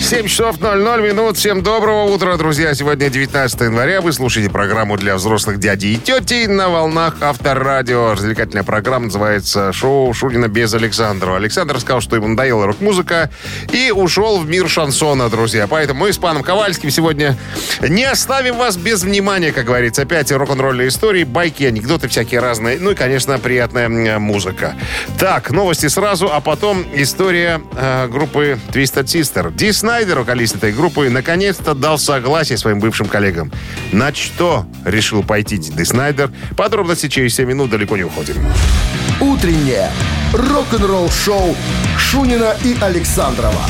7 часов 00 минут. Всем доброго утра, друзья. Сегодня 19 января. Вы слушаете программу для взрослых дядей и тети на волнах Авторадио. Развлекательная программа называется «Шоу Шунина без Александрова». Александр сказал, что ему надоела рок-музыка и ушел в мир шансона, друзья. Поэтому мы с паном Ковальским сегодня не оставим вас без внимания, как говорится. Опять рок-н-ролльные истории, байки, анекдоты всякие разные. Ну и, конечно, приятная музыка. Так, новости сразу, а потом история э, группы Twisted Sister. Disney Снайдер, вокалист этой группы, наконец-то дал согласие своим бывшим коллегам. На что решил пойти Ди Снайдер? Подробности через 7 минут далеко не уходим. Утреннее рок-н-ролл-шоу Шунина и Александрова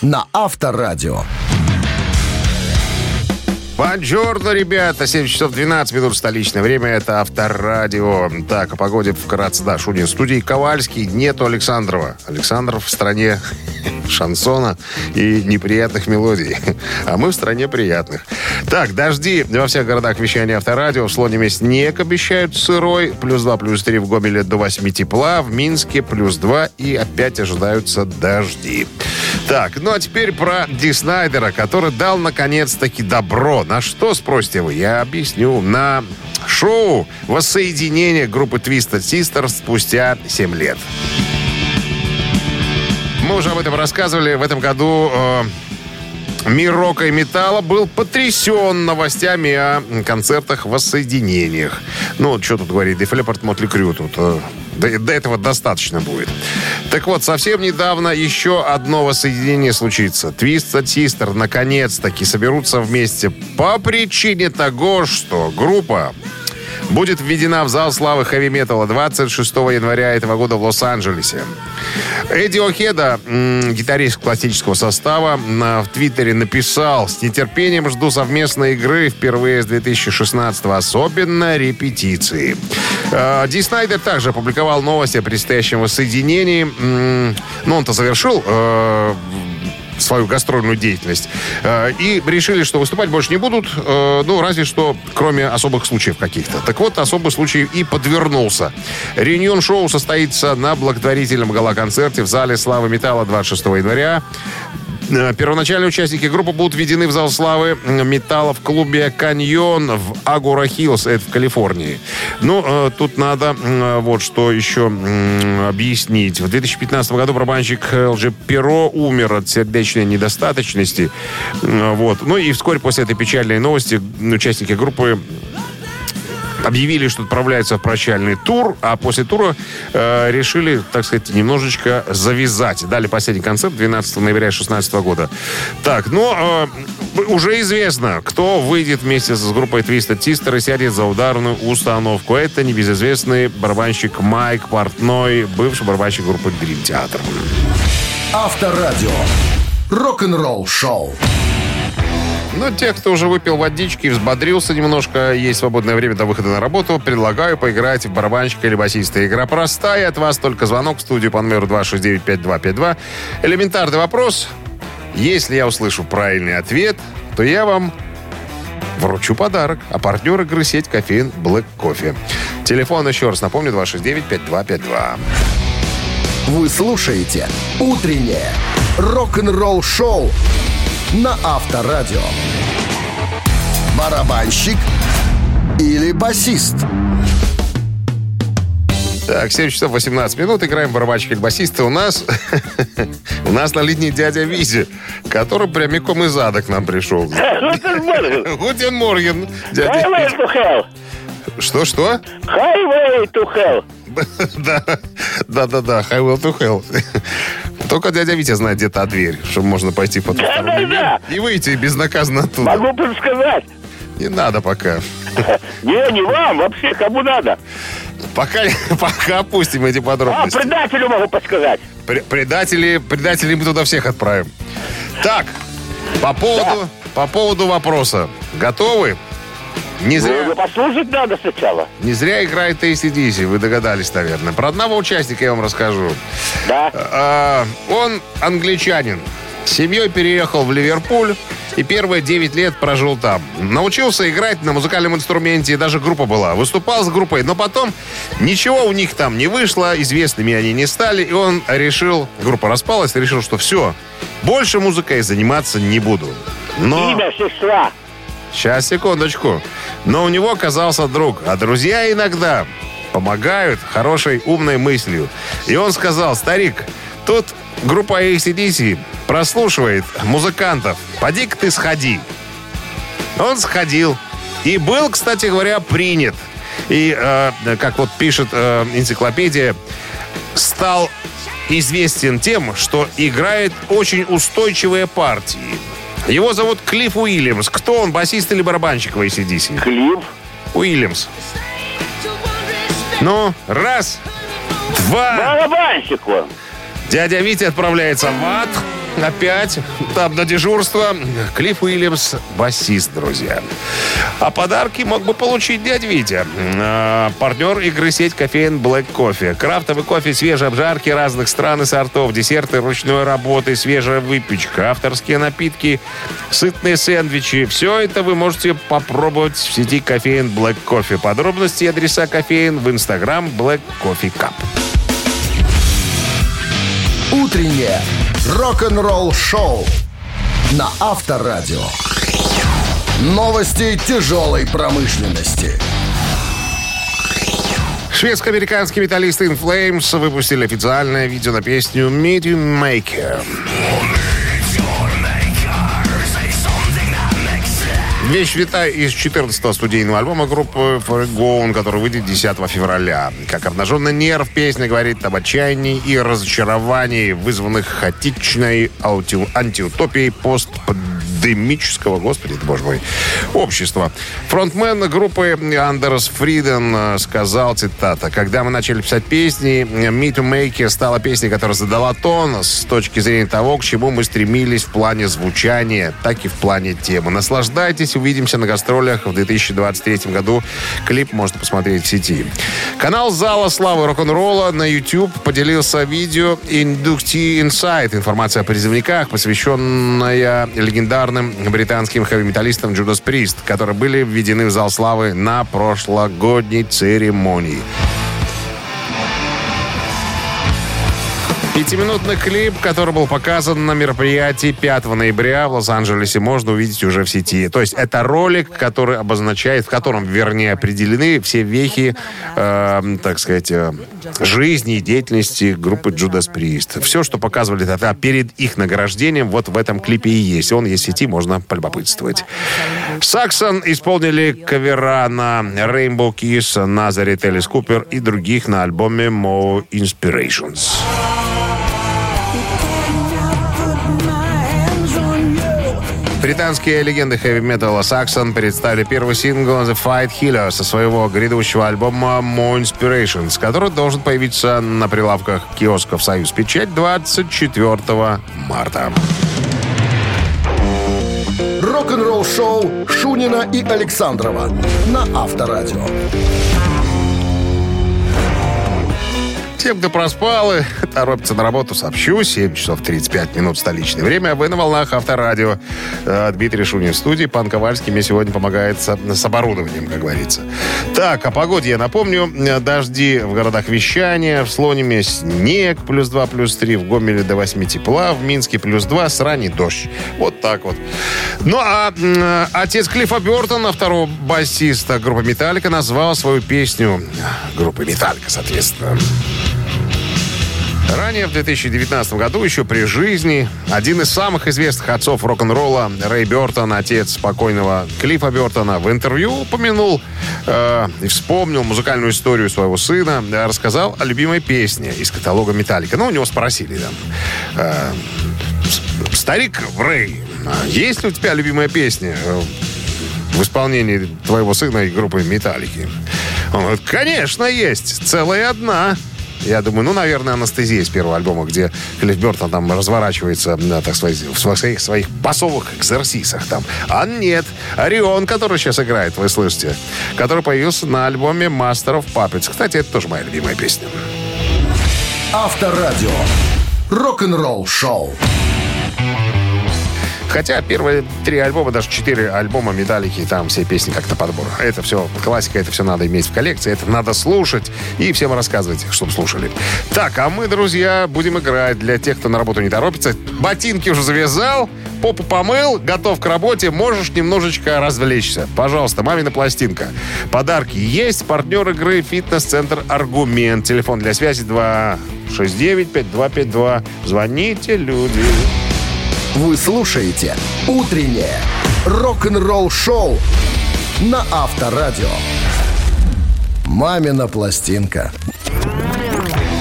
на Авторадио. Бонжорно, ребята. 7 часов 12 минут столичное время. Это Авторадио. Так, о погоде вкратце. Да, Шунин студии Ковальский. Нету Александрова. Александров в стране шансона и неприятных мелодий. А мы в стране приятных. Так, дожди во всех городах вещания Авторадио. В Слониме снег обещают сырой. Плюс 2, плюс 3 в Гомеле до 8 тепла. В Минске плюс 2 и опять ожидаются дожди. Так, ну а теперь про Ди Снайдера, который дал наконец-таки добро. На что, спросите вы? Я объясню. На шоу воссоединение группы Twisted Sisters спустя 7 лет. Мы уже об этом рассказывали. В этом году э, мир рока и металла был потрясен новостями о концертах воссоединениях. Ну, что тут говорить, Leppard, Мотли Крю тут... Э, до, до этого достаточно будет. Так вот, совсем недавно еще одно воссоединение случится. Twisted Sister наконец-таки соберутся вместе по причине того, что группа будет введена в зал славы хэви-металла 26 января этого года в Лос-Анджелесе. Эдди О'Хеда, гитарист классического состава, в Твиттере написал «С нетерпением жду совместной игры впервые с 2016 особенно репетиции». Э, Ди Снайдер также опубликовал новости о предстоящем воссоединении. Ну, он-то завершил э, свою гастрольную деятельность. Э, и решили, что выступать больше не будут, э, ну, разве что кроме особых случаев каких-то. Так вот, особый случай и подвернулся. Реюнион шоу состоится на благотворительном гала-концерте в зале «Славы металла» 26 января. Э, первоначальные участники группы будут введены в зал славы металла в клубе «Каньон» в Агура Хиллс, это в Калифорнии. Ну, э, тут надо э, вот что еще объяснить. В 2015 году барабанщик ЛЖ Перо умер от сердечной недостаточности. Вот. Ну и вскоре после этой печальной новости участники группы объявили, что отправляются в прощальный тур, а после тура э, решили, так сказать, немножечко завязать. Дали последний концерт 12 ноября 2016 года. Так, ну, э, уже известно, кто выйдет вместе с группой Twisted Sister и сядет за ударную установку. Это небезызвестный барабанщик Майк Портной, бывший барабанщик группы Dream Theater. Авторадио. Рок-н-ролл шоу. Но те, кто уже выпил водички, взбодрился немножко, есть свободное время до выхода на работу, предлагаю поиграть в барабанщика или басиста. Игра простая, от вас только звонок в студию по номеру 269-5252. Элементарный вопрос. Если я услышу правильный ответ, то я вам вручу подарок. А партнер игры сеть кофеин Black Кофе. Телефон еще раз напомню 269-5252. Вы слушаете «Утреннее рок-н-ролл-шоу» на Авторадио. Барабанщик или басист? Так, 7 часов 18 минут. Играем барабанщик или басиста. У нас у нас на линии дядя Визи, который прямиком из ада к нам пришел. Guten Morgen. Highway to hell. Что-что? Highway to hell. Да, да, да, да, Highway to hell. Только дядя Витя знает, где та дверь, чтобы можно пойти под Да, да, да. и выйти безнаказанно оттуда. Могу подсказать. Не надо пока. Не, не вам, вообще, кому надо. Пока, пока опустим эти А, подробности. предателю могу подсказать. Пре- Предатели, предателей мы туда всех отправим. Так, по поводу, по поводу вопроса. Готовы? Не Ну, зря, ну, послушать надо сначала. не зря играет ACDC, вы догадались, наверное. Про одного участника я вам расскажу. Да. А, он англичанин. С семьей переехал в Ливерпуль и первые 9 лет прожил там. Научился играть на музыкальном инструменте, и даже группа была. Выступал с группой, но потом ничего у них там не вышло, известными они не стали, и он решил, группа распалась, решил, что все, больше музыкой заниматься не буду. Но... Имя сестра. Сейчас, секундочку. Но у него оказался друг, а друзья иногда помогают хорошей, умной мыслью. И он сказал, старик, тут группа ACDC прослушивает музыкантов. Поди-ка ты сходи. Он сходил. И был, кстати говоря, принят. И, э, как вот пишет э, энциклопедия, стал известен тем, что играет очень устойчивые партии. Его зовут Клифф Уильямс. Кто он, басист или барабанщик в ACDC? Клифф. Уильямс. Ну, раз, два. Барабанщик он. Дядя Витя отправляется в ад. Опять там на дежурство. Клифф Уильямс, басист, друзья. А подарки мог бы получить дядя Витя. А, партнер игры сеть кофеин Black Coffee. Крафтовый кофе, свежие обжарки разных стран и сортов, десерты ручной работы, свежая выпечка, авторские напитки, сытные сэндвичи. Все это вы можете попробовать в сети кофеин Black Coffee. Подробности и адреса кофеин в инстаграм Black Coffee Cup. Утреннее рок-н-ролл-шоу на Авторадио. Новости тяжелой промышленности. Шведско-американские металлисты In Flames выпустили официальное видео на песню Medium Maker. Вещь вита из 14-го студийного альбома группы For Gone, который выйдет 10 февраля. Как обнаженный нерв, песня говорит об отчаянии и разочаровании, вызванных хаотичной антиутопией постпандемического, господи, ты, боже мой, общества. Фронтмен группы Андерс Фриден э, сказал, цитата, «Когда мы начали писать песни, Me to Make стала песней, которая задала тон с точки зрения того, к чему мы стремились в плане звучания, так и в плане темы. Наслаждайтесь, увидимся на гастролях в 2023 году. Клип можно посмотреть в сети. Канал Зала Славы Рок-н-ролла на YouTube поделился видео Inductee Insight. Информация о призывниках, посвященная легендарным британским хэви-металлистам Judas Priest, которые были введены в Зал Славы на прошлогодней церемонии. Пятиминутный клип, который был показан на мероприятии 5 ноября в Лос-Анджелесе, можно увидеть уже в сети. То есть это ролик, который обозначает, в котором, вернее, определены все вехи, э, так сказать, э, жизни и деятельности группы Judas Priest. Все, что показывали тогда перед их награждением, вот в этом клипе и есть. Он есть в сети, можно полюбопытствовать. Саксон исполнили кавера на Rainbow Kiss, Назарет Элис Купер и других на альбоме More Inspirations. Британские легенды хэви-металла Саксон представили первый сингл The Fight Healer со своего грядущего альбома More Inspirations, который должен появиться на прилавках киосков «Союз Печать» 24 марта. Рок-н-ролл-шоу Шунина и Александрова на Авторадио. Тем, кто проспал и торопится на работу, сообщу. 7 часов 35 минут столичное время. Вы на волнах Авторадио. Э, Дмитрий Шунин в студии. Пан Ковальский мне сегодня помогает с, с оборудованием, как говорится. Так, о погоде я напомню. Э, Дожди в городах вещания. В Слониме снег плюс 2, плюс 3. В Гомеле до 8 тепла. В Минске плюс 2. С ранний дождь. Вот так вот. Ну, а м, отец Клиффа Бертона, второго басиста группы «Металлика», назвал свою песню группы «Металлика», соответственно. Ранее, в 2019 году, еще при жизни, один из самых известных отцов рок-н-ролла, Рэй Бертон, отец покойного Клиффа Бертона, в интервью упомянул э, и вспомнил музыкальную историю своего сына, рассказал о любимой песне из каталога «Металлика». Ну, у него спросили там, э, «Старик Рэй, а есть ли у тебя любимая песня э, в исполнении твоего сына и группы «Металлики»?» Он говорит, конечно, есть, целая одна. Я думаю, ну, наверное, анестезия с первого альбома, где Клифф Бертон там разворачивается, так в своих, своих басовых экзерсисах там. А нет, Орион, который сейчас играет, вы слышите, который появился на альбоме Master of Puppets. Кстати, это тоже моя любимая песня. Авторадио. Рок-н-ролл-шоу. Хотя первые три альбома, даже четыре альбома Металлики, там все песни как-то подбор. Это все классика, это все надо иметь в коллекции, это надо слушать и всем рассказывать, чтобы слушали. Так, а мы, друзья, будем играть для тех, кто на работу не торопится. Ботинки уже завязал, попу помыл, готов к работе, можешь немножечко развлечься. Пожалуйста, мамина пластинка. Подарки есть. Партнер игры «Фитнес-центр Аргумент». Телефон для связи 269-5252. Звоните, люди. Вы слушаете «Утреннее рок-н-ролл-шоу» на Авторадио. «Мамина пластинка».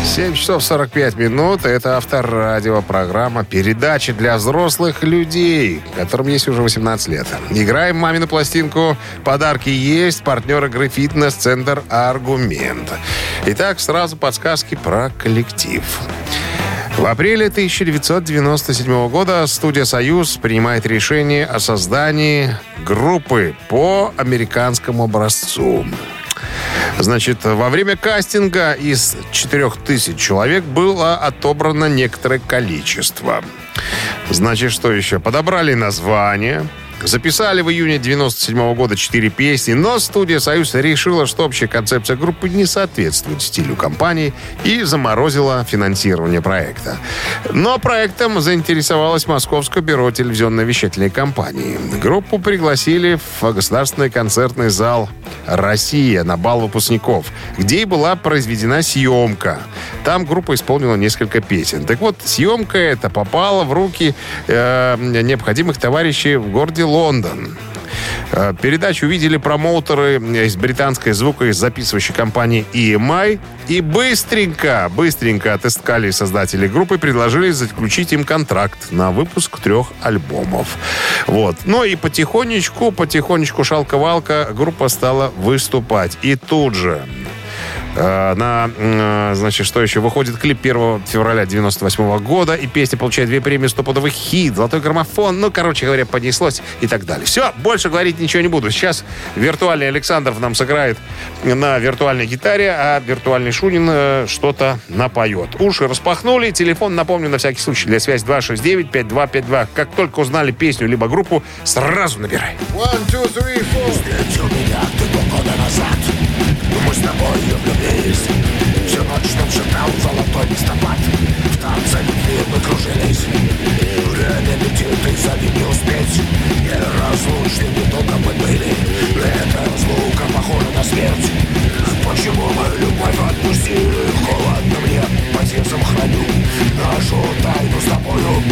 7 часов 45 минут. Это авторадио, программа передачи для взрослых людей, которым есть уже 18 лет. Играем мамину пластинку. Подарки есть. Партнер игры «Фитнес-центр Аргумент». Итак, сразу подсказки про коллектив. В апреле 1997 года студия «Союз» принимает решение о создании группы по американскому образцу. Значит, во время кастинга из 4000 человек было отобрано некоторое количество. Значит, что еще? Подобрали название, Записали в июне 97 года четыре песни, но студия «Союз» решила, что общая концепция группы не соответствует стилю компании и заморозила финансирование проекта. Но проектом заинтересовалось Московское бюро телевизионной вещательной компании. Группу пригласили в государственный концертный зал «Россия» на бал выпускников, где и была произведена съемка. Там группа исполнила несколько песен. Так вот, съемка эта попала в руки э, необходимых товарищей в городе Лондон. Э, передачу увидели промоутеры из британской звукозаписывающей компании EMI и быстренько, быстренько отыскали создатели группы и предложили заключить им контракт на выпуск трех альбомов. Вот. Ну и потихонечку, потихонечку шалка-валка группа стала выступать. И тут же Э, на, э, значит, что еще? Выходит клип 1 февраля 98 года, и песня получает две премии «Стопудовый хит», «Золотой граммофон», ну, короче говоря, поднеслось и так далее. Все, больше говорить ничего не буду. Сейчас виртуальный Александров нам сыграет на виртуальной гитаре, а виртуальный Шунин э, что-то напоет. Уши распахнули, телефон, напомню, на всякий случай, для связи 269-5252. Как только узнали песню либо группу, сразу набирай. One, two, three, four Нам шептал золотой листопад В танце любви мы кружились. Время летит и за не успеть. Неразлучны недолго мы были. Это звука похожа на смерть. Почему мы любовь отпустили? Холодно мне по сердцам храню Нашу тайну с тобою.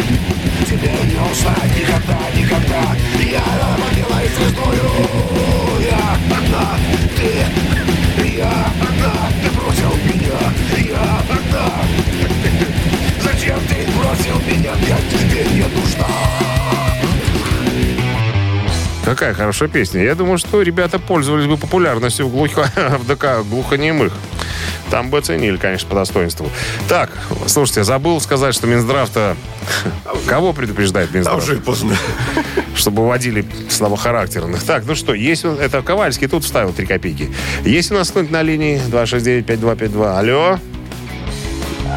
Тебе не узнать никогда, никогда. Я родилась звездою. Я одна, ты Зачем ты бросил меня, я тебе не нужна Какая хорошая песня. Я думаю, что ребята пользовались бы популярностью в, глухо... в ДК глухонемых. Там бы оценили, конечно, по достоинству. Так, слушайте, забыл сказать, что Минздрав-то... Кого предупреждает Минздрав? Уже поздно. Чтобы водили слабохарактерных. Так, ну что, есть... Это Ковальский тут вставил 3 копейки. Есть у нас кто-нибудь на линии 269-5252? Алло?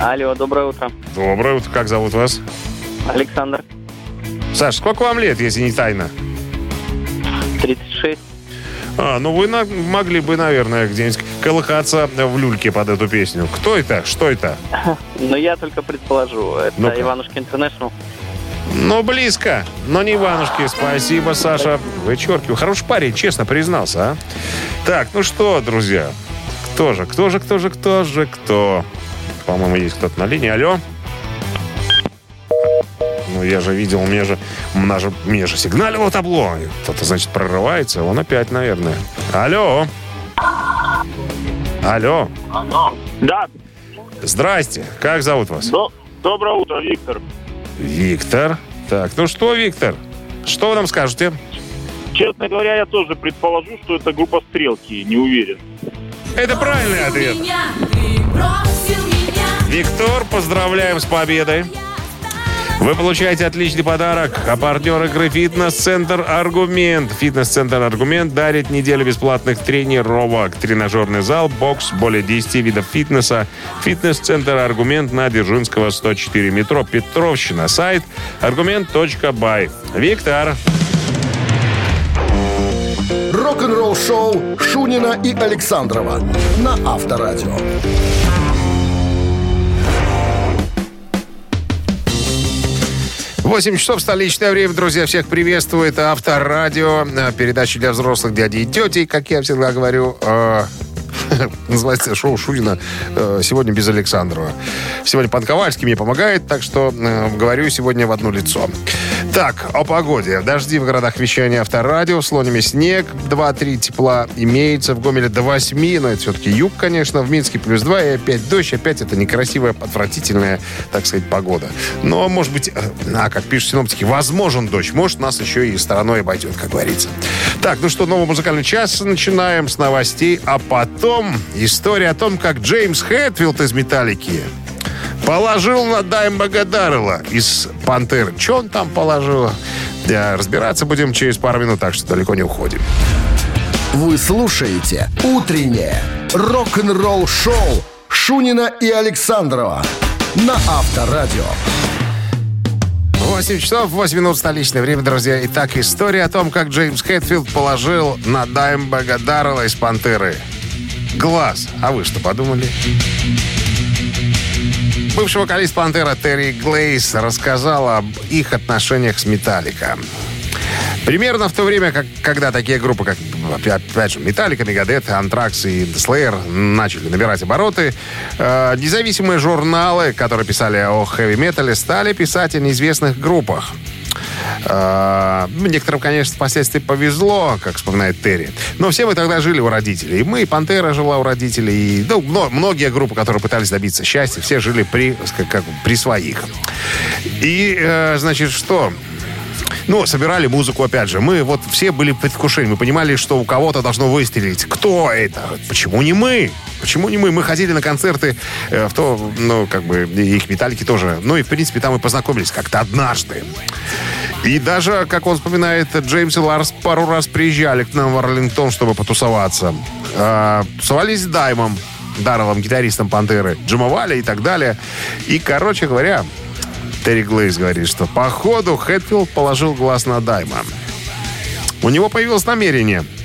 Алло, доброе утро. Доброе утро. Как зовут вас? Александр. Саш, сколько вам лет, если не тайна? 36. А, ну вы на, могли бы, наверное, где-нибудь колыхаться в люльке под эту песню. Кто это? Что это? Ну, я только предположу. Это ну Иванушки Интернешнл. Ну, близко, но не Иванушки. Спасибо, Саша. Вычеркиваю. Хороший парень, честно признался, а? Так, ну что, друзья, кто же, кто же, кто же, кто же, кто? По-моему, есть кто-то на линии. Алло? Ну, я же видел, мне же, мне же, мне же сигналило табло. Кто-то, значит, прорывается. Он опять, наверное. Алло. Алло. Алло. Да. Здрасте. Как зовут вас? До- Доброе утро, Виктор. Виктор. Так, ну что, Виктор, что вы нам скажете? Честно говоря, я тоже предположу, что это группа «Стрелки». Не уверен. Это правильный ответ. Виктор, поздравляем с победой. Вы получаете отличный подарок. А партнер игры «Фитнес-центр Аргумент». «Фитнес-центр Аргумент» дарит неделю бесплатных тренировок. Тренажерный зал, бокс, более 10 видов фитнеса. «Фитнес-центр Аргумент» на Дзержинского, 104 метро. Петровщина. Сайт аргумент.бай. Виктор. Рок-н-ролл шоу Шунина и Александрова на Авторадио. 8 часов столичное время, друзья. Всех приветствует Авторадио. Э, передача для взрослых дядей и тети, как я всегда говорю. Э, называется шоу Шунина э, сегодня без Александрова. Сегодня Пан Ковальский мне помогает, так что говорю сегодня в одно лицо. Так, о погоде. Дожди в городах вещания авторадио. В Слониме снег. 2-3 тепла имеется. В Гомеле до 8. Но это все-таки юг, конечно. В Минске плюс 2. И опять дождь. Опять это некрасивая, отвратительная, так сказать, погода. Но, может быть, э, а, как пишут синоптики, возможен дождь. Может, нас еще и стороной обойдет, как говорится. Так, ну что, новый музыкальный час начинаем с новостей. А потом история о том, как Джеймс Хэтфилд из «Металлики» Положил на Даймбага Даррелла из «Пантеры». Что он там положил? Да, разбираться будем через пару минут, так что далеко не уходим. Вы слушаете «Утреннее рок-н-ролл-шоу» Шунина и Александрова на Авторадио. 8 часов 8 минут столичное время, друзья. Итак, история о том, как Джеймс Хэтфилд положил на Даймбага Даррелла из «Пантеры» глаз. А вы что подумали? Бывший вокалист «Пантера» Терри Глейс рассказал об их отношениях с «Металлика». Примерно в то время, как, когда такие группы, как, опять же, Металлика, Мегадет, Антракс и The начали набирать обороты, э, независимые журналы, которые писали о хэви-метале, стали писать о неизвестных группах. Э, некоторым, конечно, впоследствии повезло, как вспоминает Терри. Но все мы тогда жили у родителей. И мы, и Пантера жила у родителей. И, ну, многие группы, которые пытались добиться счастья, все жили при, как, как, при своих. И, э, значит, что? Ну, собирали музыку, опять же. Мы вот все были в предвкушении. Мы понимали, что у кого-то должно выстрелить. Кто это? Почему не мы? Почему не мы? Мы ходили на концерты э, в то, ну, как бы, их металлики тоже. Ну, и, в принципе, там мы познакомились как-то однажды. И даже, как он вспоминает, Джеймс и Ларс пару раз приезжали к нам в Арлингтон, чтобы потусоваться. Э, тусовались с Даймом, Дарреллом, гитаристом Пантеры, джимовали и так далее. И, короче говоря, Терри Глейс говорит, что по ходу Хэтфилд положил глаз на Дайма. У него появилось намерение –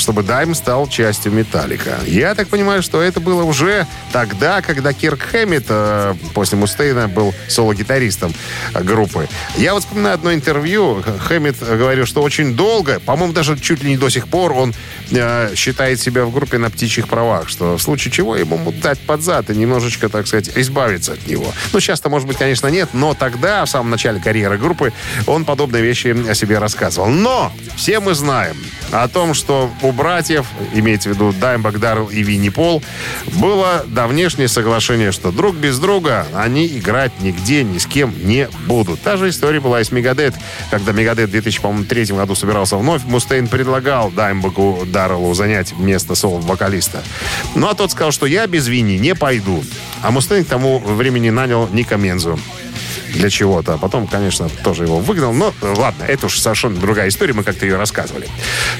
чтобы Дайм стал частью Металлика. Я так понимаю, что это было уже тогда, когда Кирк Хэммит э, после Мустейна был соло-гитаристом группы. Я вот вспоминаю одно интервью. Хэммит говорил, что очень долго, по-моему, даже чуть ли не до сих пор он э, считает себя в группе на птичьих правах, что в случае чего ему дать под зад и немножечко, так сказать, избавиться от него. Ну, сейчас-то, может быть, конечно, нет, но тогда, в самом начале карьеры группы, он подобные вещи о себе рассказывал. Но все мы знаем о том, что у братьев, имеется в виду Даймбак Даррелл и Винни Пол, было давнешнее соглашение, что друг без друга они играть нигде, ни с кем не будут. Та же история была и с Мегадет. Когда Мегадет в 2003 году собирался вновь, Мустейн предлагал Даймбаку Дарреллу занять место соло-вокалиста. Ну, а тот сказал, что я без Винни не пойду. А Мустейн к тому времени нанял Ника Мензу для чего-то. А потом, конечно, тоже его выгнал. Но ладно, это уж совершенно другая история, мы как-то ее рассказывали.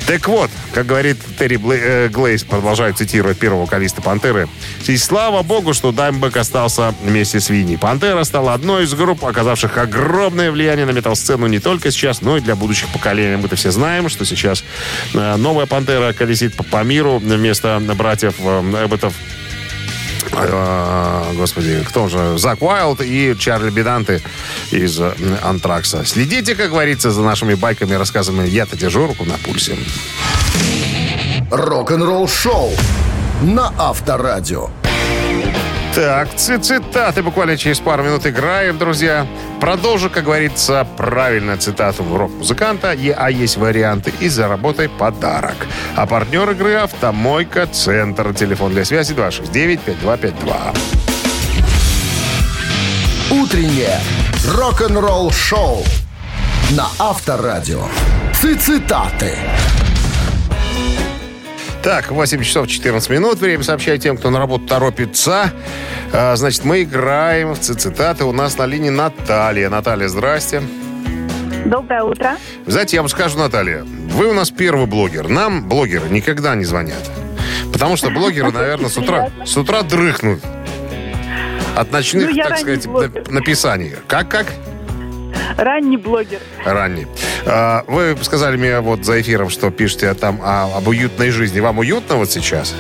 Так вот, как говорит Терри э, Глейс, продолжаю цитировать первого вокалиста «Пантеры», и слава богу, что Даймбек остался вместе с Винни. «Пантера» стала одной из групп, оказавших огромное влияние на метал-сцену не только сейчас, но и для будущих поколений. Мы-то все знаем, что сейчас э, новая «Пантера» колесит по, миру вместо братьев э, Эбботов э, господи, кто же, Зак Уайлд и Чарли Беданты из э, Антракса. Следите, как говорится, за нашими байками, рассказами. Я-то держу руку на пульсе. Рок-н-ролл шоу на Авторадио. Так, цитаты буквально через пару минут играем, друзья. Продолжу, как говорится, правильно цитату рок-музыканта, а есть варианты, и заработай подарок. А партнер игры «Автомойка Центр». Телефон для связи 269-5252. Утреннее рок-н-ролл шоу на Авторадио. Цитаты. Так, 8 часов 14 минут. Время сообщать тем, кто на работу торопится. А, значит, мы играем в цитаты. У нас на линии Наталья. Наталья, здрасте. Доброе утро. Знаете, я вам скажу, Наталья, вы у нас первый блогер. Нам блогеры никогда не звонят. Потому что блогеры, наверное, с утра, с утра дрыхнут. От ночных, Ну, так сказать, блогер. нап- написаний. Как-как? Ранний блогер. Ранний. А, Вы сказали мне вот за эфиром, что пишете там об уютной жизни. Вам уютно вот сейчас?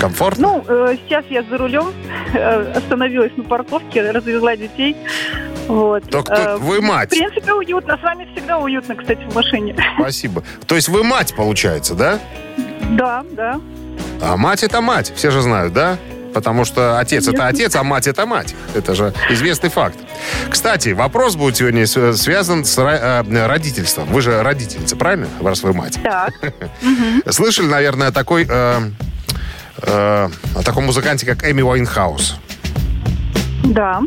Комфортно? Ну, э, сейчас я за рулем, э, остановилась на парковке, развезла детей. Вот. Так кто- Э, вы мать. В принципе, уютно. С вами всегда уютно, кстати, в машине. Спасибо. То есть вы мать, получается, да? Да, да. А мать это мать, все же знают, да? Потому что отец это отец, а мать это мать. Это же известный факт. Кстати, вопрос будет сегодня связан с э, родительством. Вы же родительница, правильно? Раз вы мать. Так. Слышали, наверное, такой, э, э, о таком музыканте, как Эми Уайнхаус. Да.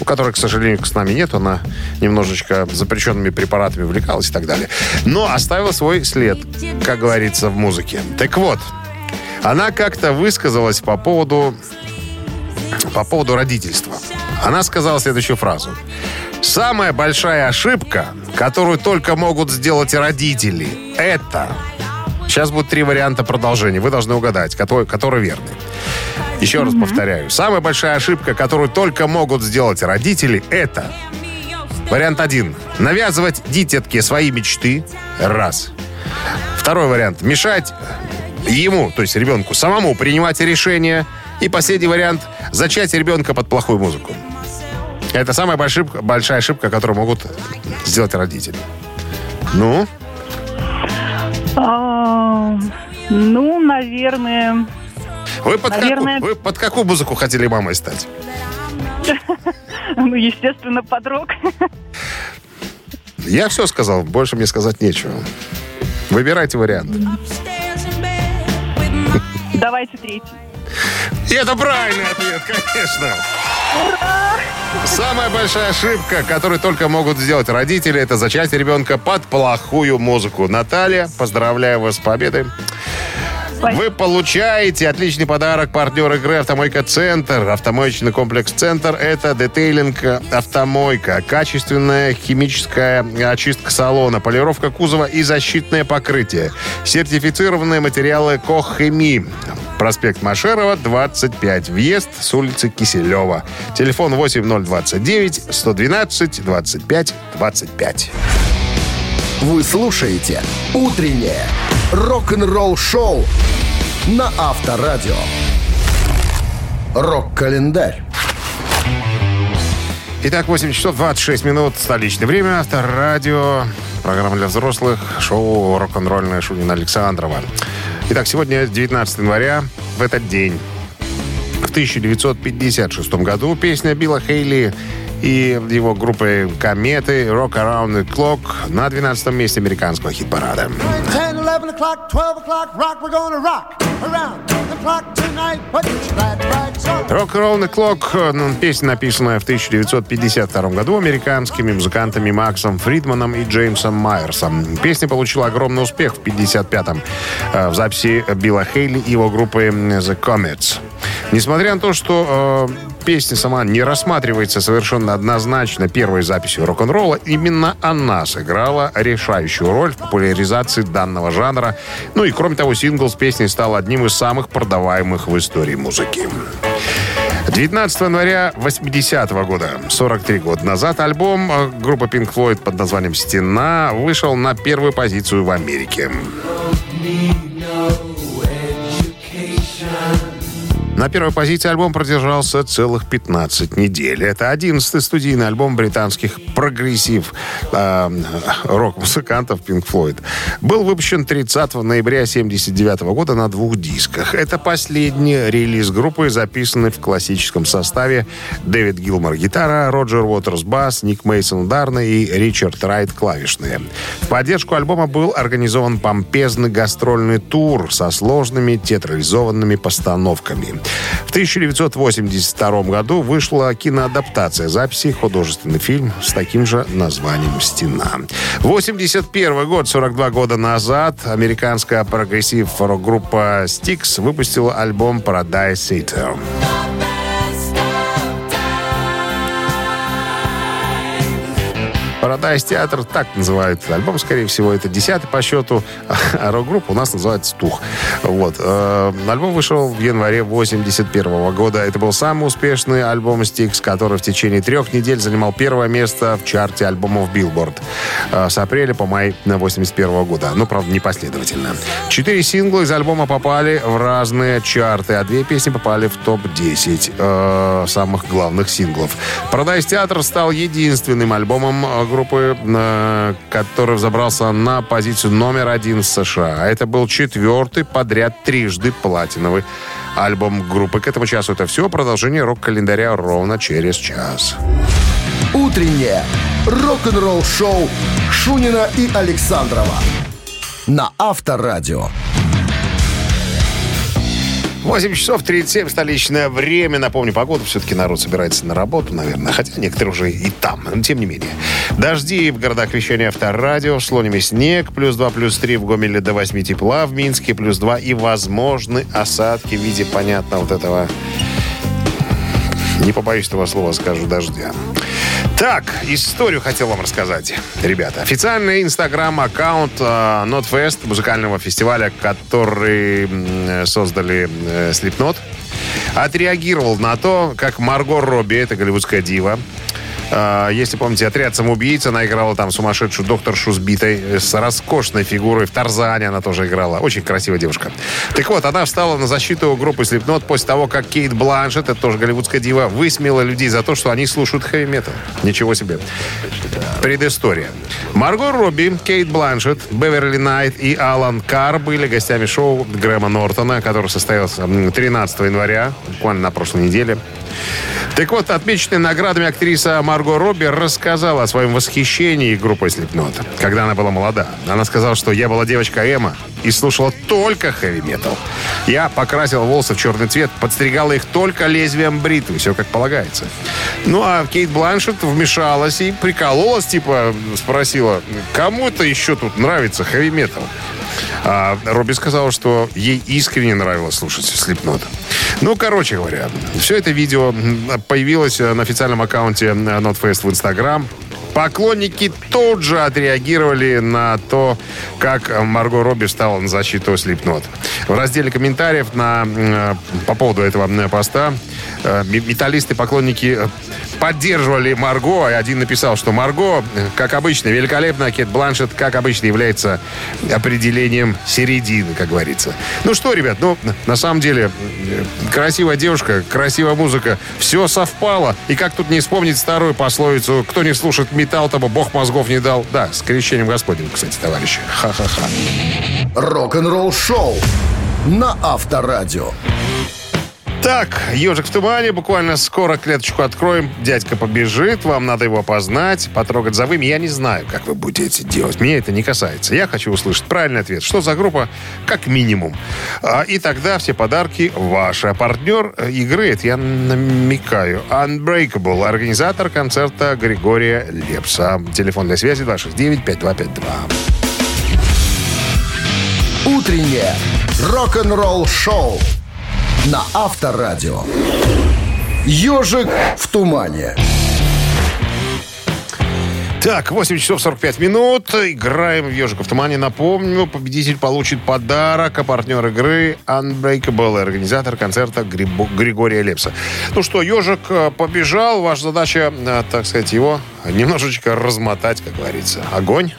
у которой, к сожалению, с нами нет. Она немножечко запрещенными препаратами увлекалась и так далее. Но оставила свой след, как говорится, в музыке. Так вот, она как-то высказалась по поводу, по поводу родительства. Она сказала следующую фразу. «Самая большая ошибка, которую только могут сделать родители, это...» Сейчас будут три варианта продолжения. Вы должны угадать, который, который верный. Еще раз повторяю. Самая большая ошибка, которую только могут сделать родители, это... Вариант один. Навязывать дитятке свои мечты. Раз. Второй вариант. Мешать ему, то есть ребенку, самому принимать решения. И последний вариант. Зачать ребенка под плохую музыку. Это самая большая ошибка, большая ошибка, которую могут сделать родители. Ну, А, Ну, наверное... вы под, Наверное- какую, вы под какую музыку хотели мамой стать? Ну, естественно, подрог. Я все сказал, больше мне сказать нечего. Выбирайте вариант. Давайте третий. И это правильный ответ, конечно. Самая большая ошибка, которую только могут сделать родители, это зачать ребенка под плохую музыку. Наталья, поздравляю вас с победой. Вы получаете отличный подарок партнер игры «Автомойка Центр». Автомоечный комплекс «Центр» — это детейлинг «Автомойка». Качественная химическая очистка салона, полировка кузова и защитное покрытие. Сертифицированные материалы «Коххеми». Проспект Машерова, 25. Въезд с улицы Киселева. Телефон 8029 112 25 25. Вы слушаете «Утреннее рок-н-ролл-шоу» на Авторадио. Рок-календарь. Итак, 8 часов 26 минут, столичное время, авторадио, программа для взрослых, шоу «Рок-н-ролльная» Шунина Александрова. Итак, сегодня 19 января, в этот день, в 1956 году, песня Билла Хейли и его группы «Кометы» «Rock Around the Clock» на 12 месте американского хит-парада. 10, 11 o'clock, 12 o'clock, rock, we're gonna rock around the clock tonight. Put your glad rags Clock, э, ну, песня, написанная в 1952 году американскими музыкантами Максом Фридманом и Джеймсом Майерсом. Песня получила огромный успех в 1955-м э, в записи Билла Хейли и его группы The Comets. Несмотря на то, что э, песня сама не рассматривается совершенно однозначно первой записью рок-н-ролла, именно она сыграла решающую роль в популяризации данного жанра. Ну и кроме того, сингл с песней стал одним из самых продаваемых в истории музыки. 19 января 80 года, 43 года назад, альбом э, группы Pink Floyd под названием «Стена» вышел на первую позицию в Америке. На первой позиции альбом продержался целых 15 недель. Это 11-й студийный альбом британских прогрессив э, рок-музыкантов Pink Floyd. Был выпущен 30 ноября 1979 года на двух дисках. Это последний релиз группы, записанный в классическом составе Дэвид Гилмор гитара, Роджер Уотерс бас, Ник Мейсон ударные и Ричард Райт клавишные. В поддержку альбома был организован помпезный гастрольный тур со сложными театрализованными постановками. В 1982 году вышла киноадаптация записи художественный фильм с таким же названием «Стена». 81 год, 42 года назад, американская прогрессив-рок-группа Styx выпустила альбом «Paradise City». Paradise Театр, так называют альбом, скорее всего, это десятый по счету, а рок-группа у нас называется «Тух». Вот. Э, альбом вышел в январе 81 года. Это был самый успешный альбом Styx, который в течение трех недель занимал первое место в чарте альбомов Billboard э, с апреля по май 81 года. Ну, правда, не последовательно. Четыре сингла из альбома попали в разные чарты, а две песни попали в топ-10 э, самых главных синглов. Paradise Театр стал единственным альбомом группы, э, который взобрался на позицию номер один в США. А это был четвертый подряд трижды платиновый альбом группы. К этому часу это все. Продолжение рок-календаря ровно через час. Утреннее рок-н-ролл-шоу Шунина и Александрова на Авторадио. 8 часов 37 столичное время. Напомню, погода. Все-таки народ собирается на работу, наверное. Хотя некоторые уже и там. Но тем не менее. Дожди в городах вещания авторадио. В Слониме снег. Плюс 2, плюс 3. В Гомеле до 8 тепла. В Минске плюс 2. И возможны осадки в виде, понятно, вот этого... Не побоюсь этого слова, скажу, дождя. Так, историю хотел вам рассказать, ребята. Официальный инстаграм-аккаунт э, NotFest, музыкального фестиваля, который э, создали э, Slipknot, отреагировал на то, как Марго Робби, это голливудская дива, если помните, «Отряд самоубийц», она играла там сумасшедшую докторшу с битой, с роскошной фигурой. В «Тарзане» она тоже играла. Очень красивая девушка. Так вот, она встала на защиту группы Slipknot после того, как Кейт Бланшет, это тоже голливудская дива, высмеяла людей за то, что они слушают хэви-метал. Ничего себе. Предыстория. Марго Робби, Кейт Бланшет, Беверли Найт и Алан Карр были гостями шоу Грэма Нортона, который состоялся 13 января, буквально на прошлой неделе. Так вот, отмеченная наградами актриса Марго Робби рассказала о своем восхищении группой Slipknot, когда она была молода. Она сказала, что я была девочка Эма и слушала только хэви-метал. Я покрасила волосы в черный цвет, подстригала их только лезвием бритвы, все как полагается. Ну, а Кейт Бланшет вмешалась и прикололась, типа спросила, кому это еще тут нравится хэви-метал? А Робби сказала, что ей искренне нравилось слушать Слепнот. Ну, короче говоря, все это видео появилось на официальном аккаунте NotFest в Инстаграм. Поклонники тут же отреагировали на то, как Марго Робби стала на защиту Слепнот. В разделе комментариев на, э, по поводу этого поста э, металлисты, поклонники поддерживали Марго. Один написал, что Марго, как обычно, великолепно, а Кет Бланшет, как обычно, является определением середины, как говорится. Ну что, ребят, ну, на самом деле, красивая девушка, красивая музыка, все совпало. И как тут не вспомнить старую пословицу, кто не слушает металл, того бог мозгов не дал. Да, с крещением Господним, кстати, товарищи. Ха-ха-ха. Рок-н-ролл шоу на Авторадио. Так, ежик в тумане. Буквально скоро клеточку откроем. Дядька побежит. Вам надо его опознать, потрогать за вами. Я не знаю, как вы будете это делать. Меня это не касается. Я хочу услышать правильный ответ. Что за группа? Как минимум. А, и тогда все подарки ваши. А партнер э, игры, это я намекаю, Unbreakable, организатор концерта Григория Лепса. Телефон для связи 269-5252. Утреннее рок-н-ролл шоу на Авторадио. Ежик в тумане. Так, 8 часов 45 минут. Играем в «Ежика в тумане». Напомню, победитель получит подарок, а партнер игры Unbreakable, организатор концерта Грибо- Григория Лепса. Ну что, «Ежик» э, побежал. Ваша задача, э, так сказать, его немножечко размотать, как говорится. Огонь.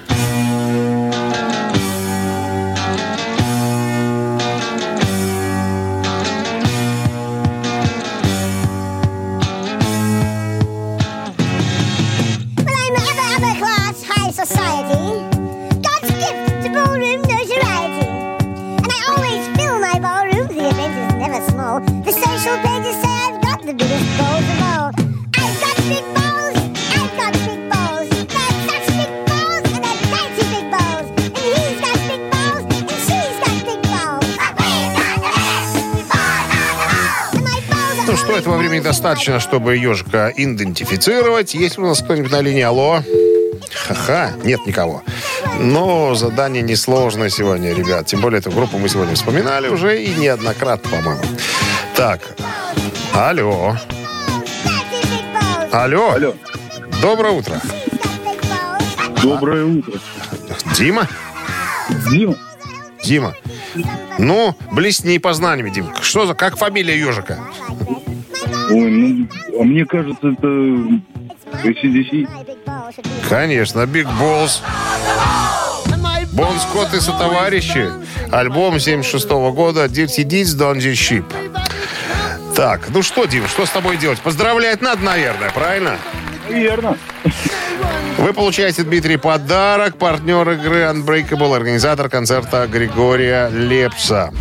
Достаточно, чтобы ежика идентифицировать. Есть у нас кто-нибудь на линии? Алло? Ха-ха, нет никого. Но задание несложное сегодня, ребят. Тем более эту группу мы сегодня вспоминали уже и неоднократно, по-моему. Так, алло. Алло. Алло. Доброе утро. Доброе утро. Дима? Дима? Дима. Ну, блесни познаниями, Дим. Что за, как фамилия ежика? Ой, ну, а мне кажется, это ACDC. Конечно, Биг Болс. Бон Скотт и сотоварищи. Альбом 76 года Dirty Deeds Don't You Ship. Так, ну что, Дим, что с тобой делать? Поздравлять надо, наверное, правильно? Верно. Вы получаете, Дмитрий, подарок. Партнер игры Unbreakable, организатор концерта Григория Лепса.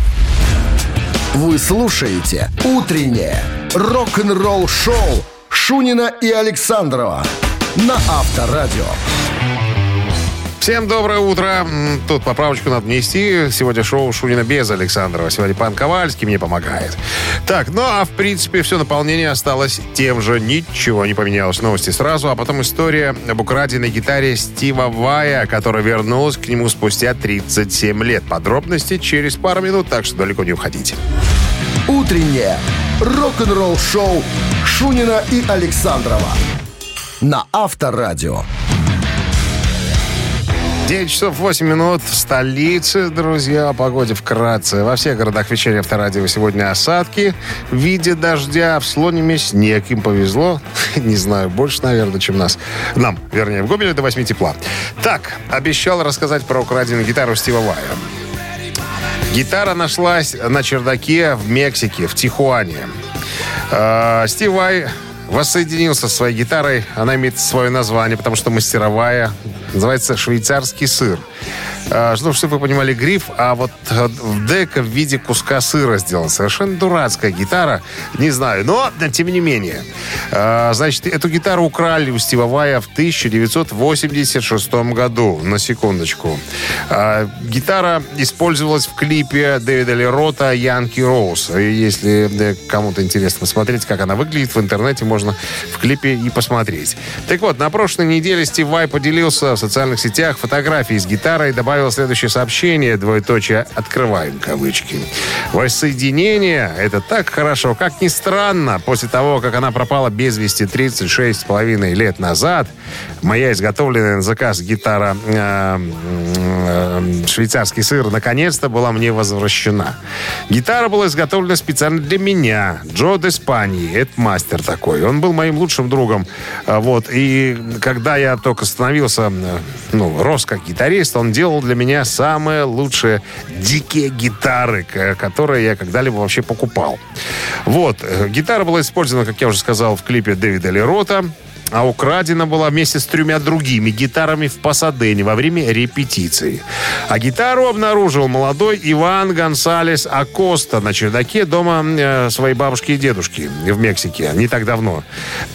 Вы слушаете «Утреннее рок-н-ролл-шоу» Шунина и Александрова на Авторадио. Всем доброе утро. Тут поправочку надо внести. Сегодня шоу Шунина без Александрова. Сегодня пан Ковальский мне помогает. Так, ну а в принципе все наполнение осталось тем же. Ничего не поменялось. Новости сразу, а потом история об украденной гитаре Стива Вая, которая вернулась к нему спустя 37 лет. Подробности через пару минут, так что далеко не уходите. Утреннее рок-н-ролл-шоу Шунина и Александрова на Авторадио. 9 часов 8 минут в столице, друзья. О погоде вкратце. Во всех городах вечернего авторадио сегодня осадки в виде дождя. В Слониме снег. Им повезло. Не знаю, больше, наверное, чем нас. Нам, вернее, в Гомеле до 8 тепла. Так, обещал рассказать про украденную гитару Стива Вая. Гитара нашлась на чердаке в Мексике, в Тихуане. Э, Стив Вай воссоединился со своей гитарой. Она имеет свое название, потому что мастеровая. Называется «Швейцарский сыр». Э, Ну, чтобы вы понимали, гриф, а вот э, дека в виде куска сыра сделан. Совершенно дурацкая гитара. Не знаю, но тем не менее. Э, Значит, эту гитару украли у Стива Вая в 1986 году. На секундочку. Э, Гитара использовалась в клипе Дэвида Лерота «Янки Роуз». Если э, кому-то интересно посмотреть, как она выглядит в интернете, можно в клипе и посмотреть. Так вот, на прошлой неделе Стив Вай поделился в социальных сетях фотографией с гитарой и добавил следующее сообщение, двоеточие, открываем кавычки. Воссоединение — это так хорошо, как ни странно, после того, как она пропала без вести 36 с половиной лет назад, моя изготовленная на заказ гитара э, э, «Швейцарский сыр» наконец-то была мне возвращена. Гитара была изготовлена специально для меня. Джо Деспани, это мастер такой. Он был моим лучшим другом. А, Вот. И когда я только становился, э, ну, рос как гитарист, он делал для меня самые лучшие дикие гитары, которые я когда-либо вообще покупал. Вот. Э, Гитара была использована, как я уже сказал, в клипе Дэвида Лерота. А украдена была вместе с тремя другими гитарами в Пасадене во время репетиции. А гитару обнаружил молодой Иван Гонсалес Акоста на чердаке дома э, своей бабушки и дедушки в Мексике. Не так давно.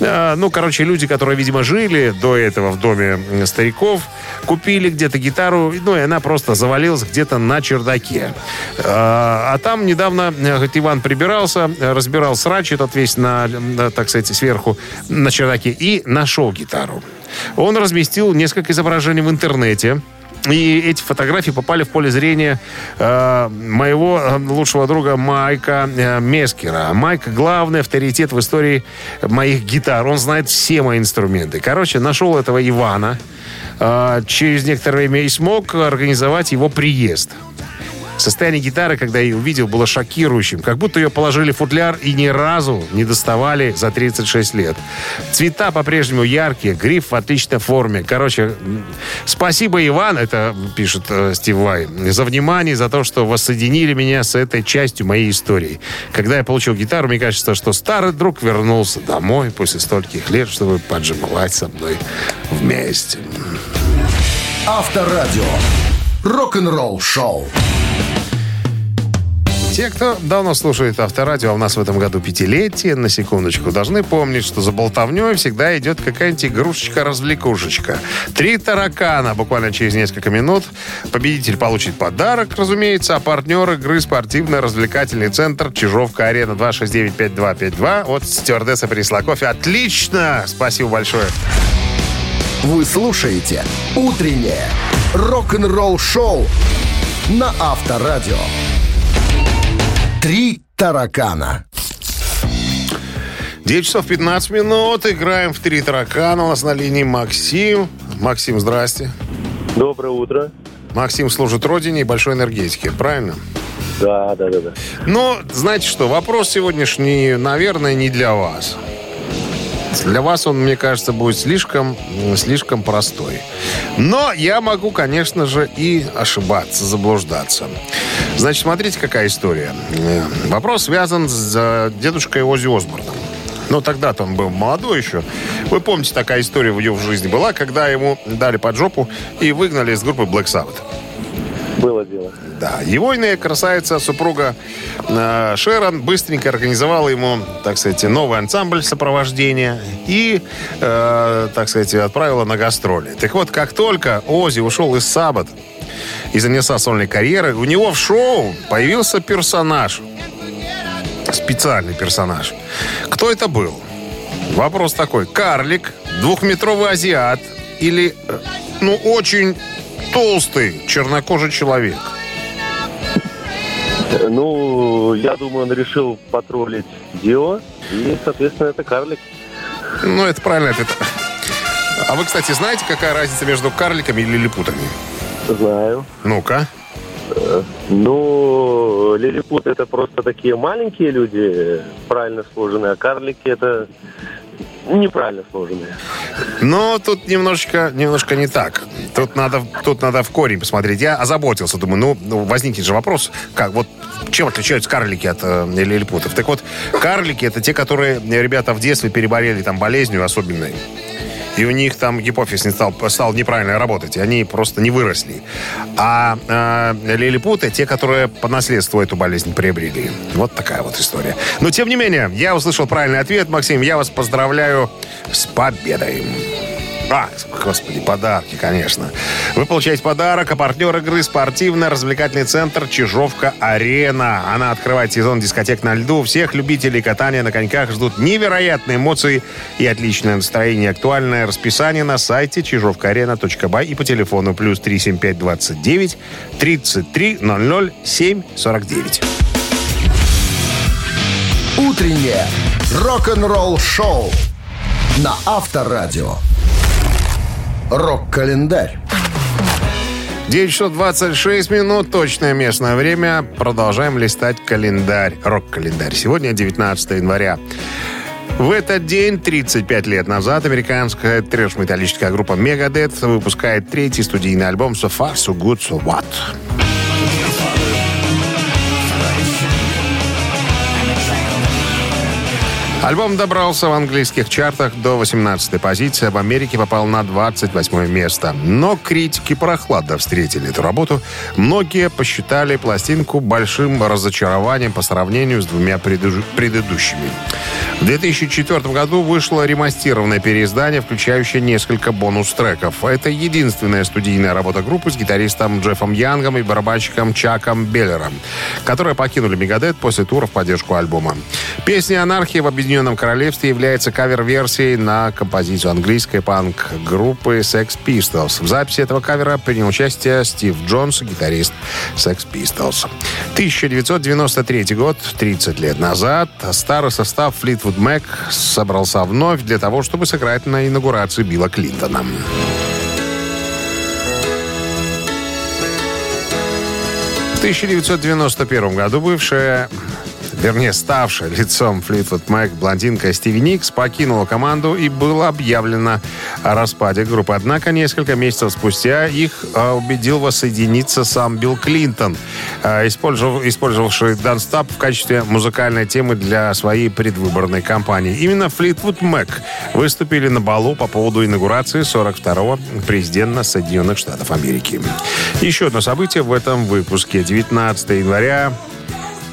Э, ну, короче, люди, которые, видимо, жили до этого в доме стариков, купили где-то гитару, ну, и она просто завалилась где-то на чердаке. Э, А там недавно, говорит, Иван прибирался, разбирал срач этот весь на, так сказать, сверху на чердаке и нашел гитару. Он разместил несколько изображений в интернете. И эти фотографии попали в поле зрения э, моего э, лучшего друга Майка э, Мескера. Майк – главный авторитет в истории моих гитар. Он знает все мои инструменты. Короче, нашел этого Ивана э, через некоторое время и смог организовать его приезд. Состояние гитары, когда я ее увидел, было шокирующим. Как будто ее положили в футляр и ни разу не доставали за 36 лет. Цвета по-прежнему яркие, гриф в отличной форме. Короче, спасибо, Иван, это пишет э, Стив Вай, за внимание, за то, что воссоединили меня с этой частью моей истории. Когда я получил гитару, мне кажется, что старый друг вернулся домой после стольких лет, чтобы поджимать со мной вместе. Авторадио. Рок-н-ролл шоу. Те, кто давно слушает Авторадио, а у нас в этом году пятилетие, на секундочку, должны помнить, что за болтовней всегда идет какая-нибудь игрушечка-развлекушечка. Три таракана буквально через несколько минут. Победитель получит подарок, разумеется, а партнер игры спортивно-развлекательный центр Чижовка-Арена 269-5252 от стюардесса принесла кофе. Отлично! Спасибо большое. Вы слушаете «Утреннее рок-н-ролл-шоу» на Авторадио. Три таракана. 9 часов 15 минут. Играем в «Три таракана». У нас на линии Максим. Максим, здрасте. Доброе утро. Максим служит родине и большой энергетике, правильно? Да, да, да, да. Но, знаете что, вопрос сегодняшний, наверное, не для вас. Для вас он, мне кажется, будет слишком, слишком простой. Но я могу, конечно же, и ошибаться, заблуждаться. Значит, смотрите, какая история. Э, Вопрос связан с дедушкой Ози Осборном. Но тогда-то он был молодой еще. Вы помните, такая история в ее жизни была, когда ему дали под жопу и выгнали из группы Black Sabbath. Было дело. Да, его иная красавица, супруга э, Шерон, быстренько организовала ему, так сказать, новый ансамбль сопровождения и, э, так сказать, отправила на гастроли. Так вот, как только Ози ушел из Саббат и занялся сольной карьерой, у него в шоу появился персонаж. Специальный персонаж. Кто это был? Вопрос такой. Карлик, двухметровый азиат или, э, ну, очень толстый чернокожий человек? Ну, я думаю, он решил потроллить Дио. И, соответственно, это карлик. Ну, это правильный ответ. А вы, кстати, знаете, какая разница между карликами и лилипутами? Знаю. Ну-ка. Ну, лилипут это просто такие маленькие люди, правильно сложенные, а карлики это неправильно сложенные. Но тут немножечко, немножко не так. Тут надо, тут надо в корень посмотреть. Я озаботился, думаю, ну, ну, возникнет же вопрос, как вот чем отличаются карлики от э, лилипутов? Так вот, карлики это те, которые э, ребята в детстве переболели там болезнью особенной. И у них там гипофиз не стал, стал неправильно работать. и Они просто не выросли. А э, лилипуты, те, которые по наследству эту болезнь приобрели. Вот такая вот история. Но, тем не менее, я услышал правильный ответ. Максим, я вас поздравляю с победой. А, господи, подарки, конечно. Вы получаете подарок, а партнер игры спортивно-развлекательный центр «Чижовка-Арена». Она открывает сезон дискотек на льду. Всех любителей катания на коньках ждут невероятные эмоции и отличное настроение. Актуальное расписание на сайте чижовкаарена.бай и по телефону плюс 37529 33 00 749. Утреннее рок-н-ролл-шоу на Авторадио. Рок-календарь. 9 часов 26 минут, точное местное время. Продолжаем листать календарь, рок-календарь. Сегодня 19 января. В этот день, 35 лет назад, американская трэш-металлическая группа Megadeth выпускает третий студийный альбом «So Far, So Good, So What». Альбом добрался в английских чартах до 18-й позиции, а в Америке попал на 28 место. Но критики прохладно встретили эту работу. Многие посчитали пластинку большим разочарованием по сравнению с двумя предыдущими. В 2004 году вышло ремастированное переиздание, включающее несколько бонус-треков. Это единственная студийная работа группы с гитаристом Джеффом Янгом и барабанщиком Чаком Беллером, которые покинули Мегадет после тура в поддержку альбома. Песня «Анархия» в Объединенном Королевстве является кавер-версией на композицию английской панк-группы Sex Pistols. В записи этого кавера принял участие Стив Джонс, гитарист Sex Pistols. 1993 год, 30 лет назад, старый состав Fleetwood Mac собрался вновь для того, чтобы сыграть на инаугурации Билла Клинтона. В 1991 году бывшая вернее, ставшая лицом Fleetwood Mac блондинка Стиви Никс покинула команду и было объявлено о распаде группы. Однако несколько месяцев спустя их а, убедил воссоединиться сам Билл Клинтон, а, использовав- использовавший Stop в качестве музыкальной темы для своей предвыборной кампании. Именно Fleetwood Mac выступили на балу по поводу инаугурации 42-го президента Соединенных Штатов Америки. Еще одно событие в этом выпуске. 19 января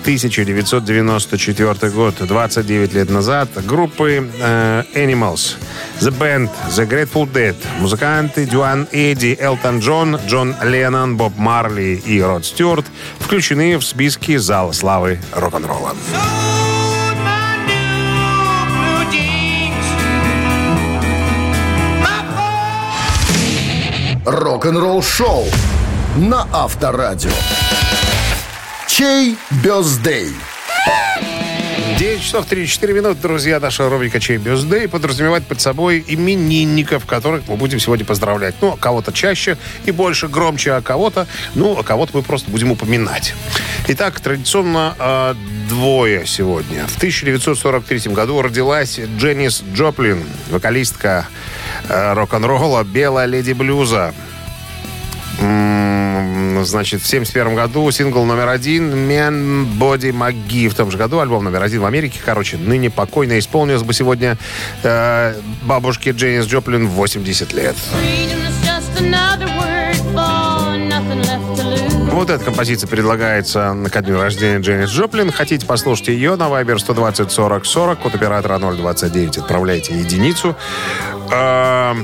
1994 год, 29 лет назад, группы э, Animals, The Band, The Grateful Dead, музыканты Дюан Эдди, Элтон Джон, Джон Леннон, Боб Марли и Род Стюарт включены в списки Зала славы рок-н-ролла. Рок-н-ролл шоу на Авторадио. Чей бездей? 9 часов 34 минуты, друзья. Наша рубрика «Чей Бюздей» подразумевает под собой именинников, которых мы будем сегодня поздравлять. Ну, а кого-то чаще и больше, громче, а кого-то, ну, а кого-то мы просто будем упоминать. Итак, традиционно э, двое сегодня. В 1943 году родилась Дженнис Джоплин, вокалистка э, рок-н-ролла «Белая леди блюза». М, Значит, в 1971 году сингл номер один «Man Body McGee». В том же году альбом номер один в Америке. Короче, ныне покойно исполнилось бы сегодня э, бабушке Дженнис Джоплин 80 лет. Вот эта композиция предлагается на ко дню рождения Дженнис Джоплин. Хотите послушать ее на Viber 120 40 40, код оператора 029. Отправляйте единицу. А,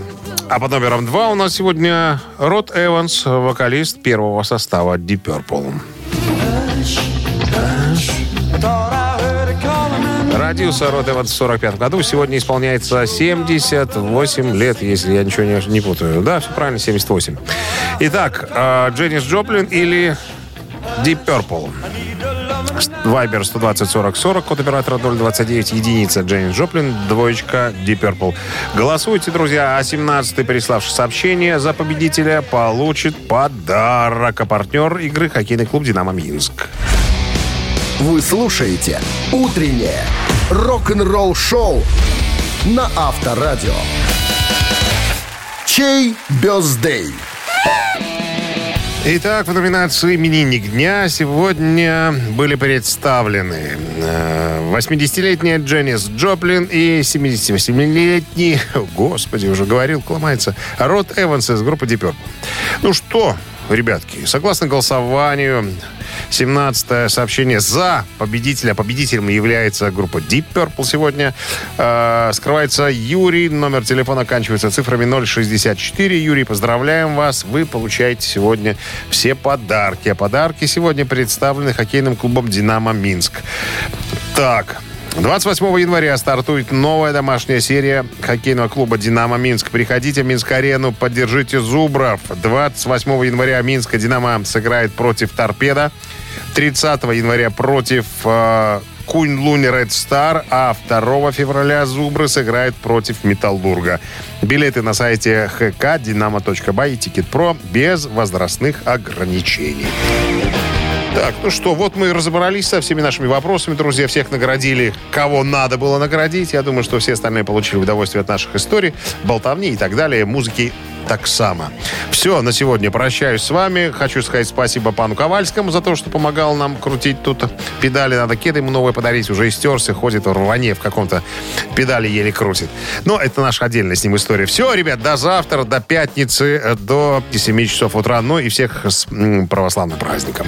а под номером два у нас сегодня Род Эванс, вокалист первого состава Deep Purple. Родился Род Эванс в 45 году. Сегодня исполняется 78 лет, если я ничего не, не путаю. Да, все правильно, 78. Итак, э, Дженнис Джоплин или Deep Purple? Вайбер 120 40 40, код оператора 029, единица Дженнис Джоплин, двоечка Deep Purple. Голосуйте, друзья, а 17-й, приславший сообщение за победителя, получит подарок. А партнер игры хоккейный клуб «Динамо Минск». Вы слушаете «Утреннее рок-н-ролл-шоу» на Авторадио. Чей бездей? Итак, в номинации «Именинник дня» сегодня были представлены э, 80-летняя Дженнис Джоплин и 78-летний, господи, уже говорил, ломается, Род Эванс из группы Deep. Ну что, ребятки, согласно голосованию, 17 сообщение за победителя. Победителем является группа Deep Purple сегодня. Э, скрывается Юрий. Номер телефона оканчивается цифрами 064. Юрий, поздравляем вас. Вы получаете сегодня все подарки. А подарки сегодня представлены хоккейным клубом «Динамо Минск». Так, 28 января стартует новая домашняя серия хоккейного клуба «Динамо Минск». Приходите в Минск-арену, поддержите Зубров. 28 января Минска «Динамо» сыграет против «Торпеда». 30 января против э, Куньлунь Red Star, а 2 февраля Зубры сыграет против Металлурга. Билеты на сайте dinamo.by и Ticketpro без возрастных ограничений. Так, ну что, вот мы разобрались со всеми нашими вопросами, друзья. Всех наградили, кого надо было наградить. Я думаю, что все остальные получили удовольствие от наших историй, болтовни и так далее, музыки так само. Все, на сегодня прощаюсь с вами. Хочу сказать спасибо пану Ковальскому за то, что помогал нам крутить тут педали. Надо кеды ему новые подарить. Уже истерся, ходит в рване в каком-то педали еле крутит. Но это наша отдельная с ним история. Все, ребят, до завтра, до пятницы, э, до 7 часов утра. Ну и всех с православным праздником.